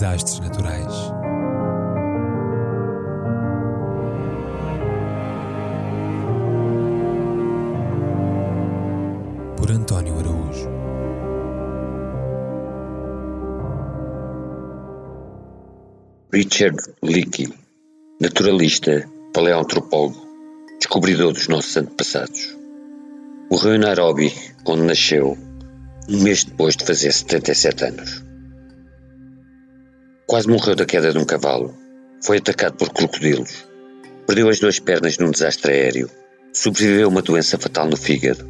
desastres naturais. Por António Araújo. Richard Leakey, naturalista, paleoantropólogo, descobridor dos nossos antepassados. Morreu em Nairobi, onde nasceu, um mês depois de fazer 77 anos. Quase morreu da queda de um cavalo. Foi atacado por crocodilos. Perdeu as duas pernas num desastre aéreo. Sobreviveu a uma doença fatal no fígado.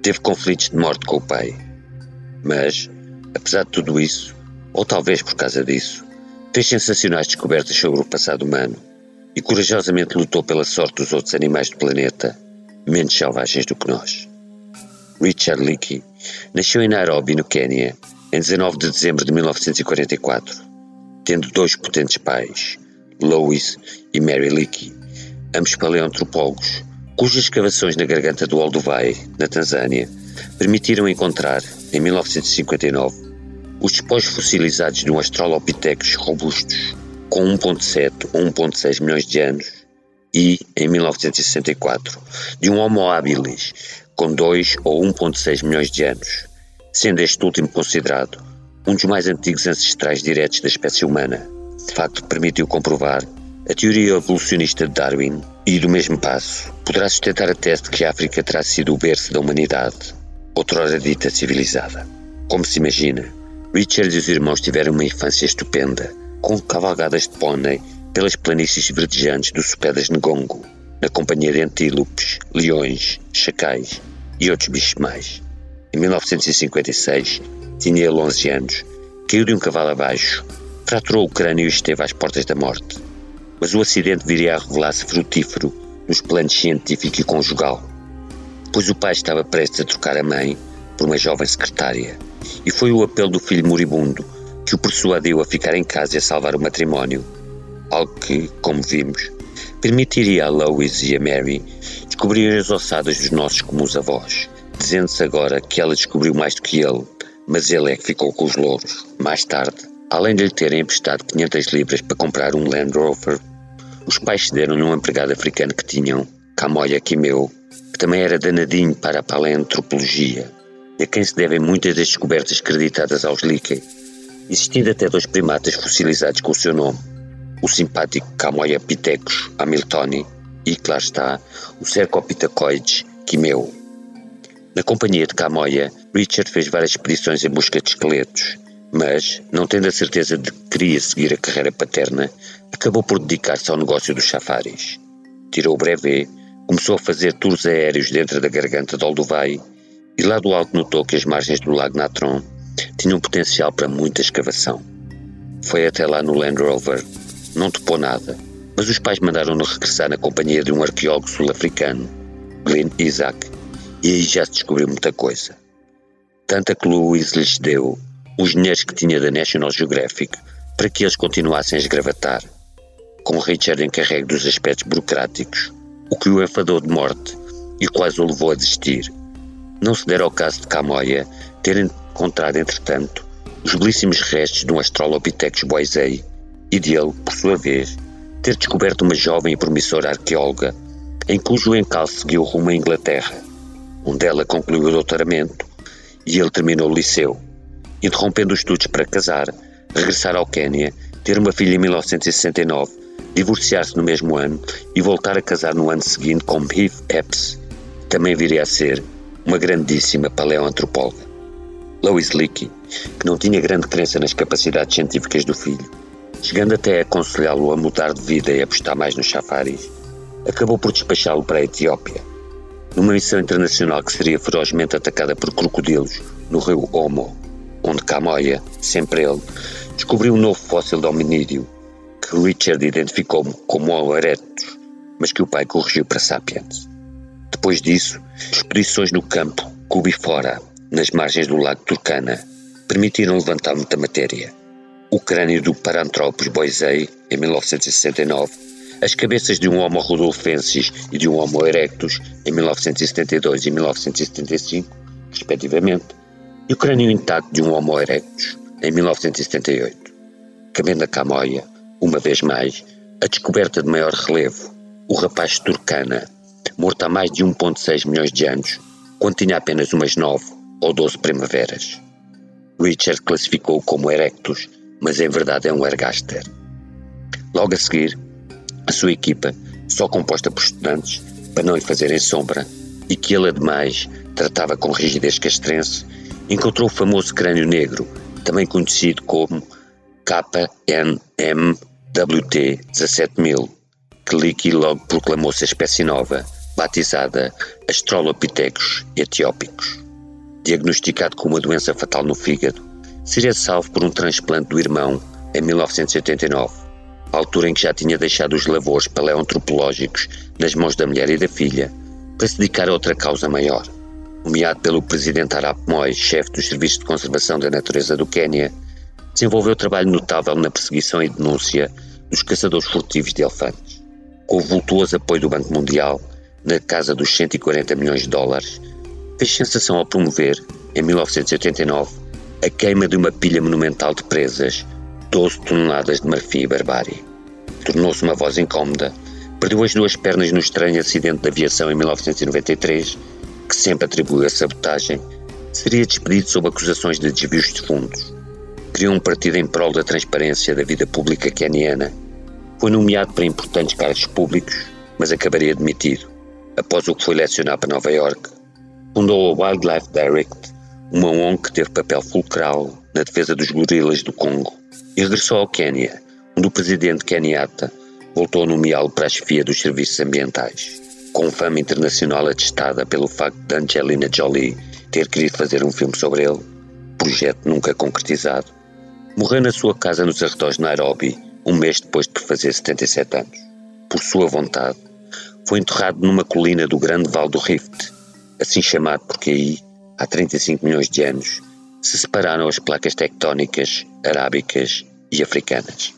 Teve conflitos de morte com o pai. Mas, apesar de tudo isso, ou talvez por causa disso, fez sensacionais descobertas sobre o passado humano e corajosamente lutou pela sorte dos outros animais do planeta, menos selvagens do que nós. Richard Leakey nasceu em Nairobi, no Quênia, em 19 de dezembro de 1944 tendo dois potentes pais, Lois e Mary Leakey, ambos paleoantropólogos, cujas escavações na garganta do Olduvai, na Tanzânia, permitiram encontrar, em 1959, os despojos fossilizados de um Australopithecus robustos, com 1,7 ou 1,6 milhões de anos, e, em 1964, de um Homo habilis, com 2 ou 1,6 milhões de anos, sendo este último considerado um dos mais antigos ancestrais diretos da espécie humana. De facto, permitiu comprovar a teoria evolucionista de Darwin e, do mesmo passo, poderá sustentar a tese de que a África terá sido o berço da humanidade, outrora dita civilizada. Como se imagina, Richard e os irmãos tiveram uma infância estupenda, com cavalgadas de pônei pelas planícies verdejantes do Sopé das Ngongo, na companhia de antílopes, leões, chacais e outros bichos mais. Em 1956, tinha ele 11 anos, caiu de um cavalo abaixo, fraturou o crânio e esteve às portas da morte. Mas o acidente viria a revelar-se frutífero nos planos científico e conjugal, pois o pai estava prestes a trocar a mãe por uma jovem secretária, e foi o apelo do filho moribundo que o persuadiu a ficar em casa e a salvar o matrimónio, algo que, como vimos, permitiria a Lois e a Mary descobrir as ossadas dos nossos comuns avós, dizendo-se agora que ela descobriu mais do que ele mas ele é que ficou com os louros. Mais tarde, além de lhe terem emprestado 500 libras para comprar um Land Rover, os pais cederam num empregado africano que tinham, Kamoya Kimeu, que também era danadinho para a paleantropologia, a quem se devem muitas das descobertas creditadas aos Leakey, existindo até dois primatas fossilizados com o seu nome, o simpático Kamoya Pitecus hamiltoni e, claro está, o Cercopithecus Kimeu. Na companhia de Camoia, Richard fez várias expedições em busca de esqueletos, mas, não tendo a certeza de que queria seguir a carreira paterna, acabou por dedicar-se ao negócio dos safaris. Tirou o brevet, começou a fazer tours aéreos dentro da garganta de Olduvai e lá do alto notou que as margens do lago Natron tinham potencial para muita escavação. Foi até lá no Land Rover, não topou nada, mas os pais mandaram-no regressar na companhia de um arqueólogo sul-africano, Glenn Isaac, e aí já se descobriu muita coisa. Tanta que Louis lhes deu os dinheiros que tinha da National Geographic para que eles continuassem a esgravatar, com Richard encarregue dos aspectos burocráticos, o que o enfadou de morte e quase o levou a desistir. Não se dera ao caso de Camoia ter encontrado, entretanto, os belíssimos restos de um Australopithecus boisei e de ele, por sua vez, ter descoberto uma jovem e promissora arqueóloga em cujo encalço seguiu rumo à Inglaterra onde ela concluiu o doutoramento e ele terminou o liceu, interrompendo os estudos para casar, regressar ao Quênia, ter uma filha em 1969, divorciar-se no mesmo ano e voltar a casar no ano seguinte com Heath Epps, também viria a ser uma grandíssima paleoantropóloga. Lois Leakey, que não tinha grande crença nas capacidades científicas do filho, chegando até a aconselhá-lo a mudar de vida e apostar mais nos safaris, acabou por despachá-lo para a Etiópia, numa missão internacional que seria ferozmente atacada por crocodilos no rio Omo, onde Camoia, sempre ele, descobriu um novo fóssil de hominídeo que Richard identificou como Homo mas que o pai corrigiu para Sapiens. Depois disso, expedições no campo, Cuba e fora, nas margens do lago Turkana, permitiram levantar muita matéria. O crânio do Paranthropus boisei, em 1969, as cabeças de um Homo rudolfensis e de um Homo erectus em 1972 e 1975, respectivamente, e o crânio intacto de um Homo erectus em 1978. cabendo a Camóia, uma vez mais, a descoberta de maior relevo, o rapaz Turcana, morto há mais de 1,6 milhões de anos, quando tinha apenas umas 9 ou 12 primaveras. Richard classificou-o como Erectus, mas em verdade é um Ergaster. Logo a seguir, a sua equipa, só composta por estudantes, para não lhe fazerem sombra, e que ele, ademais, tratava com rigidez castrense, encontrou o famoso crânio negro, também conhecido como KNMWT 17000, que Leakey logo proclamou-se a espécie nova, batizada Australopithecus etiópicos. Diagnosticado com uma doença fatal no fígado, seria salvo por um transplante do irmão em 1989, altura em que já tinha deixado os lavores paleoantropológicos nas mãos da mulher e da filha, para se dedicar a outra causa maior. Nomeado pelo presidente Arap Moi, chefe dos Serviços de Conservação da Natureza do Quênia, desenvolveu trabalho notável na perseguição e denúncia dos caçadores furtivos de elefantes. Com o vultuoso apoio do Banco Mundial, na casa dos 140 milhões de dólares, fez sensação ao promover, em 1989, a queima de uma pilha monumental de presas, 12 toneladas de marfim e barbárie. Tornou-se uma voz incómoda, perdeu as duas pernas no estranho acidente de aviação em 1993, que sempre atribuiu a sabotagem, seria despedido sob acusações de desvios de fundos. Criou um partido em prol da transparência da vida pública queniana. Foi nomeado para importantes cargos públicos, mas acabaria demitido. Após o que foi lecionado para Nova York, fundou a Wildlife Direct, uma ONG que teve papel fulcral na defesa dos gorilas do Congo, regressou ao Quênia, onde o presidente Kenyatta voltou a nomeá-lo para a chefia dos serviços ambientais, com fama internacional atestada pelo facto de Angelina Jolie ter querido fazer um filme sobre ele, projeto nunca concretizado. Morreu na sua casa nos arredores de Nairobi, um mês depois de fazer 77 anos. Por sua vontade, foi enterrado numa colina do Grande Vale do Rift, assim chamado porque aí há 35 milhões de anos, se separaram as placas tectónicas arábicas e africanas.